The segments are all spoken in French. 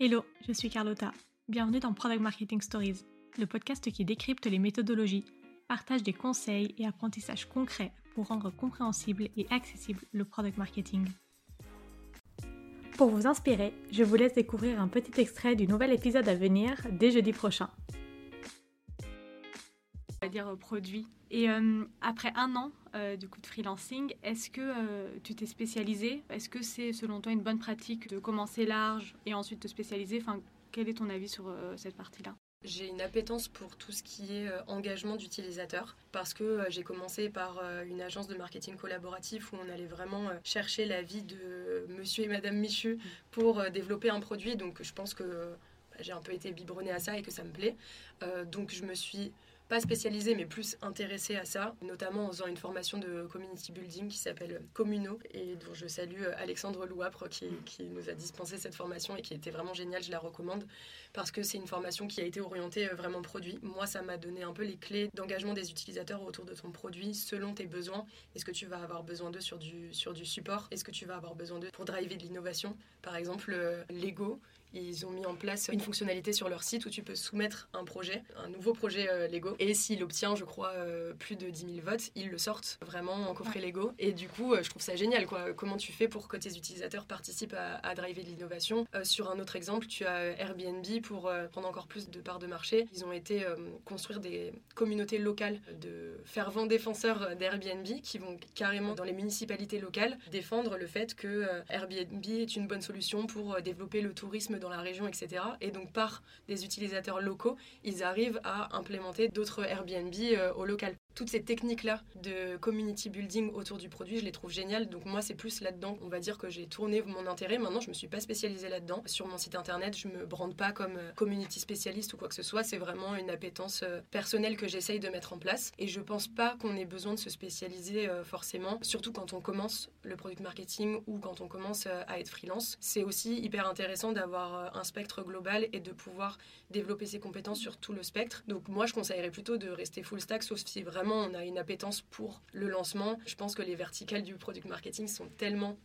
Hello, je suis Carlotta. Bienvenue dans Product Marketing Stories, le podcast qui décrypte les méthodologies, partage des conseils et apprentissages concrets pour rendre compréhensible et accessible le product marketing. Pour vous inspirer, je vous laisse découvrir un petit extrait du nouvel épisode à venir dès jeudi prochain. On va dire euh, produit. Et euh, après un an euh, du coup de freelancing, est-ce que tu t'es spécialisé Est-ce que c'est selon toi une bonne pratique de commencer large et ensuite te spécialiser? Enfin, quel est ton avis sur cette partie-là? J'ai une appétence pour tout ce qui est engagement d'utilisateur parce que j'ai commencé par une agence de marketing collaboratif où on allait vraiment chercher l'avis de monsieur et madame Michu pour développer un produit. Donc je pense que bah, j'ai un peu été biberonnée à ça et que ça me plaît. donc je me suis pas spécialisée, mais plus intéressée à ça, notamment en faisant une formation de community building qui s'appelle Communo, et dont je salue euh, Alexandre Louapre qui, qui, nous a dispensé cette formation et qui était vraiment géniale, je la recommande, parce que c'est une formation qui a été orientée euh, vraiment produit. Moi, ça m'a donné un peu les clés d'engagement des utilisateurs autour de ton produit, selon tes besoins. Est-ce que tu vas avoir besoin d'eux sur du, sur du support? Est-ce que tu vas avoir besoin d'eux pour driver de l'innovation? Par exemple, euh, Lego, ils ont mis en place une fonctionnalité sur leur site où tu peux soumettre un projet, un nouveau projet euh, Lego. Et s'il obtient, je crois, euh, plus de 10 000 votes, ils le sortent vraiment en coffret Lego. Et du coup, euh, je trouve ça génial. Quoi. Comment tu fais pour que tes utilisateurs participent à, driver de l'innovation? Sur un autre exemple, tu as Airbnb pour prendre encore plus de parts de marché. Ils ont été construire des communautés locales de fervents défenseurs d'Airbnb qui vont carrément dans les municipalités locales défendre le fait que Airbnb est une bonne solution pour développer le tourisme dans la région, etc. Et donc par des utilisateurs locaux, ils arrivent à implémenter d'autres Airbnb euh, au local toutes ces techniques-là de community building autour du produit, je les trouve géniales. Donc moi, c'est plus là-dedans, on va dire que j'ai tourné mon intérêt. Maintenant, je me suis pas spécialisée là-dedans. Sur mon site internet, je me brande pas comme euh, community spécialiste ou quoi que ce soit. C'est vraiment une appétence euh, personnelle que j'essaye de mettre en place. Et je pense pas qu'on ait besoin de se spécialiser euh, forcément, surtout quand on commence le product marketing ou quand on commence à être freelance. C'est aussi hyper intéressant d'avoir un spectre global et de pouvoir développer ses compétences sur tout le spectre. Donc moi, je conseillerais plutôt de rester full stack, sauf si vraiment on a une appétence pour le lancement. Je pense que les verticales du product marketing sont tellement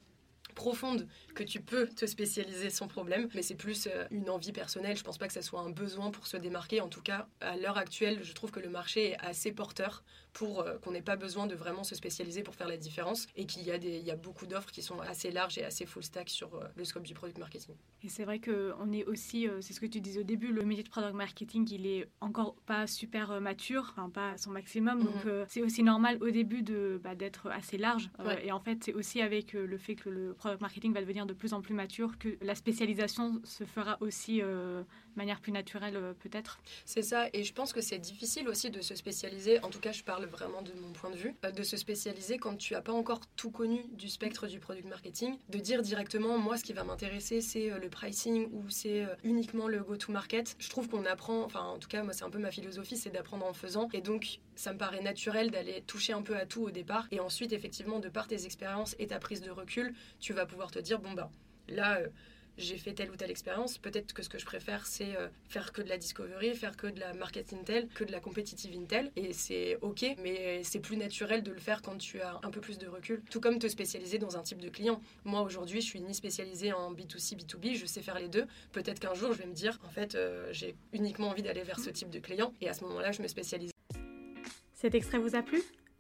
profonde que tu peux te spécialiser sans problème, mais c'est plus euh, une envie personnelle. Je pense pas que ça soit un besoin pour se démarquer. En tout cas, à l'heure actuelle, je trouve que le marché est assez porteur pour euh, qu'on n'ait pas besoin de vraiment se spécialiser pour faire la différence et qu'il y a des, il y a beaucoup d'offres qui sont assez larges et assez full stack sur euh, le scope du product marketing. Et c'est vrai que on est aussi, c'est ce que tu disais au début, le métier de product marketing, il est encore pas super mature, enfin pas à son maximum, donc mhm. c'est aussi normal au début de bah, d'être assez large. et en fait, c'est aussi avec le fait que le product marketing va devenir de plus en plus mature, que la spécialisation se fera aussi euh, de manière plus naturelle euh, peut-être. C'est ça, et je pense que c'est difficile aussi de se spécialiser, en tout cas je parle vraiment de mon point de vue, euh, de se spécialiser quand tu n'as pas encore tout connu du spectre du product marketing, de dire directement moi ce qui va m'intéresser c'est le pricing ou c'est uniquement le go-to-market. Je trouve qu'on apprend, enfin en tout cas moi c'est un peu ma philosophie, c'est d'apprendre en faisant, et donc ça me paraît naturel d'aller toucher un peu à tout au départ, et ensuite effectivement de par tes expériences et ta prise de recul, tu vas pouvoir te dire, bon, bah, là, euh, j'ai fait telle ou telle expérience. Peut-être que ce que je préfère, c'est euh, faire que de la discovery, faire que de la market intel, que de la competitive intel. Et c'est OK, mais c'est plus naturel de le faire quand tu as un peu plus de recul. Tout comme te spécialiser dans un type de client. Moi, aujourd'hui, je suis ni spécialisée en B2C, B2B, je sais faire les deux. Peut-être qu'un jour, je vais me dire, en fait, euh, j'ai uniquement envie d'aller vers ce type de client. Et à ce moment-là, je me spécialise. Cet extrait vous a plu?